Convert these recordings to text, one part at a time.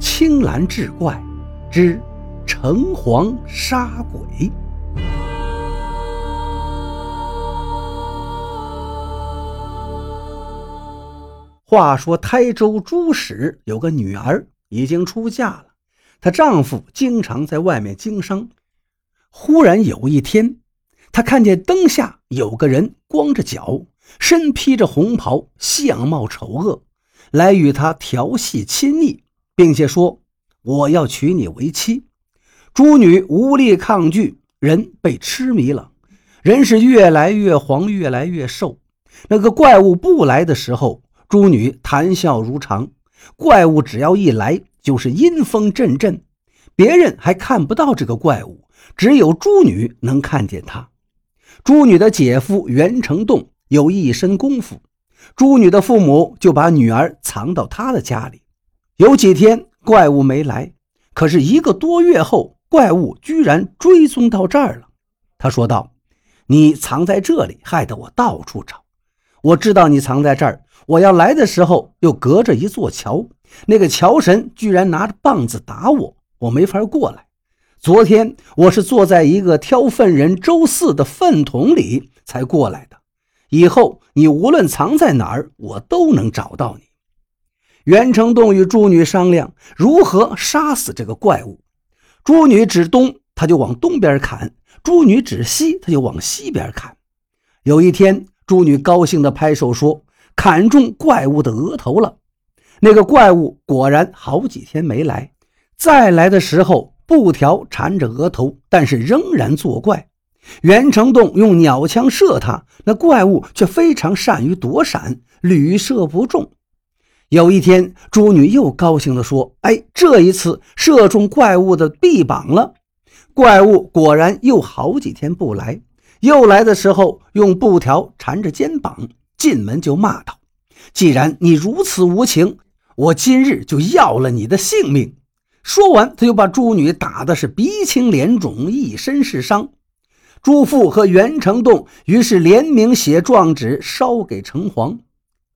青蓝志怪之城隍杀鬼。话说台州朱史有个女儿，已经出嫁了。她丈夫经常在外面经商。忽然有一天，她看见灯下有个人光着脚，身披着红袍，相貌丑恶，来与她调戏亲昵，并且说：“我要娶你为妻。”朱女无力抗拒，人被痴迷了，人是越来越黄，越来越瘦。那个怪物不来的时候。朱女谈笑如常，怪物只要一来就是阴风阵阵，别人还看不到这个怪物，只有朱女能看见他。朱女的姐夫袁成栋有一身功夫，朱女的父母就把女儿藏到他的家里。有几天怪物没来，可是一个多月后，怪物居然追踪到这儿了。他说道：“你藏在这里，害得我到处找。我知道你藏在这儿。”我要来的时候，又隔着一座桥，那个桥神居然拿着棒子打我，我没法过来。昨天我是坐在一个挑粪人周四的粪桶里才过来的。以后你无论藏在哪儿，我都能找到你。袁成栋与朱女商量如何杀死这个怪物。朱女指东，他就往东边砍；朱女指西，他就往西边砍。有一天，朱女高兴地拍手说。砍中怪物的额头了，那个怪物果然好几天没来，再来的时候布条缠着额头，但是仍然作怪。袁成栋用鸟枪射他，那怪物却非常善于躲闪，屡射不中。有一天，朱女又高兴地说：“哎，这一次射中怪物的臂膀了。”怪物果然又好几天不来，又来的时候用布条缠着肩膀。进门就骂道：“既然你如此无情，我今日就要了你的性命！”说完，他就把朱女打的是鼻青脸肿，一身是伤。朱父和袁成栋于是联名写状纸烧给城隍。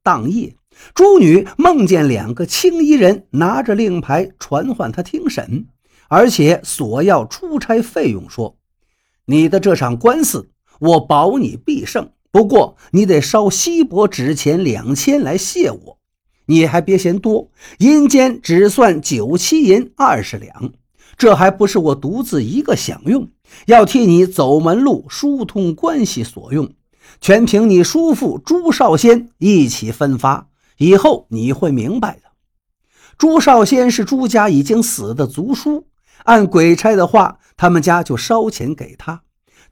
当夜，朱女梦见两个青衣人拿着令牌传唤她听审，而且索要出差费用，说：“你的这场官司，我保你必胜。”不过你得烧锡箔纸钱两千来谢我，你还别嫌多，阴间只算九七银二十两，这还不是我独自一个享用，要替你走门路、疏通关系所用，全凭你叔父朱少先一起分发。以后你会明白的。朱少先是朱家已经死的族叔，按鬼差的话，他们家就烧钱给他。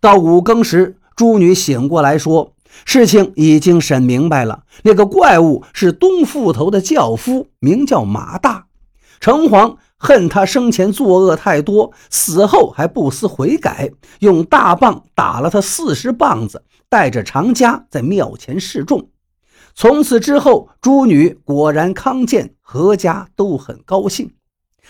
到五更时。朱女醒过来说：“事情已经审明白了，那个怪物是东富头的轿夫，名叫马大。城隍恨他生前作恶太多，死后还不思悔改，用大棒打了他四十棒子，带着长枷在庙前示众。从此之后，朱女果然康健，阖家都很高兴。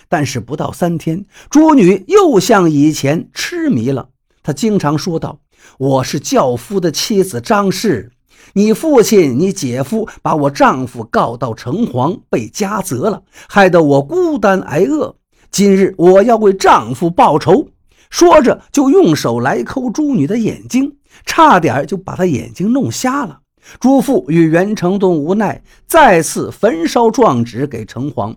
但是不到三天，朱女又像以前痴迷了。她经常说道。”我是教夫的妻子张氏，你父亲、你姐夫把我丈夫告到城隍，被加责了，害得我孤单挨饿。今日我要为丈夫报仇。说着，就用手来抠朱女的眼睛，差点就把她眼睛弄瞎了。朱父与袁成栋无奈，再次焚烧状纸给城隍。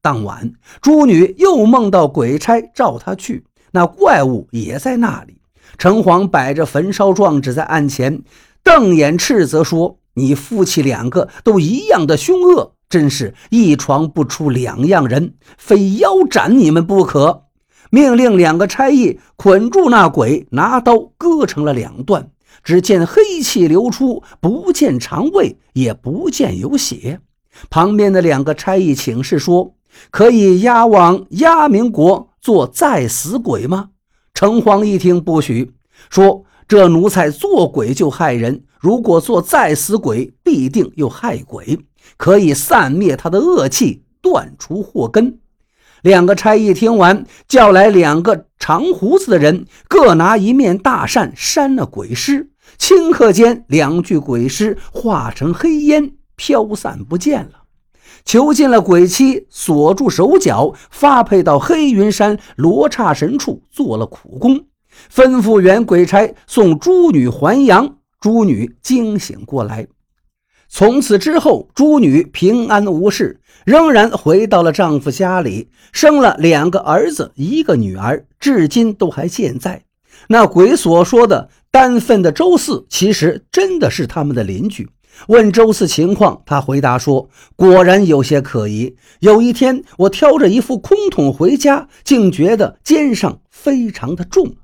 当晚，朱女又梦到鬼差召她去，那怪物也在那里。城隍摆着焚烧状纸在案前，瞪眼斥责说：“你夫妻两个都一样的凶恶，真是一床不出两样人，非腰斩你们不可。”命令两个差役捆住那鬼，拿刀割成了两段。只见黑气流出，不见肠胃，也不见有血。旁边的两个差役请示说：“可以押往押明国做再死鬼吗？”城隍一听不许，说：“这奴才做鬼就害人，如果做再死鬼，必定又害鬼，可以散灭他的恶气，断除祸根。”两个差役听完，叫来两个长胡子的人，各拿一面大扇扇了鬼尸。顷刻间，两具鬼尸化成黑烟，飘散不见了。囚禁了鬼妻，锁住手脚，发配到黑云山罗刹神处做了苦工，吩咐原鬼差送朱女还阳。朱女惊醒过来，从此之后，朱女平安无事，仍然回到了丈夫家里，生了两个儿子，一个女儿，至今都还健在。那鬼所说的单分的周四，其实真的是他们的邻居。问周四情况，他回答说：“果然有些可疑。有一天，我挑着一副空桶回家，竟觉得肩上非常的重。”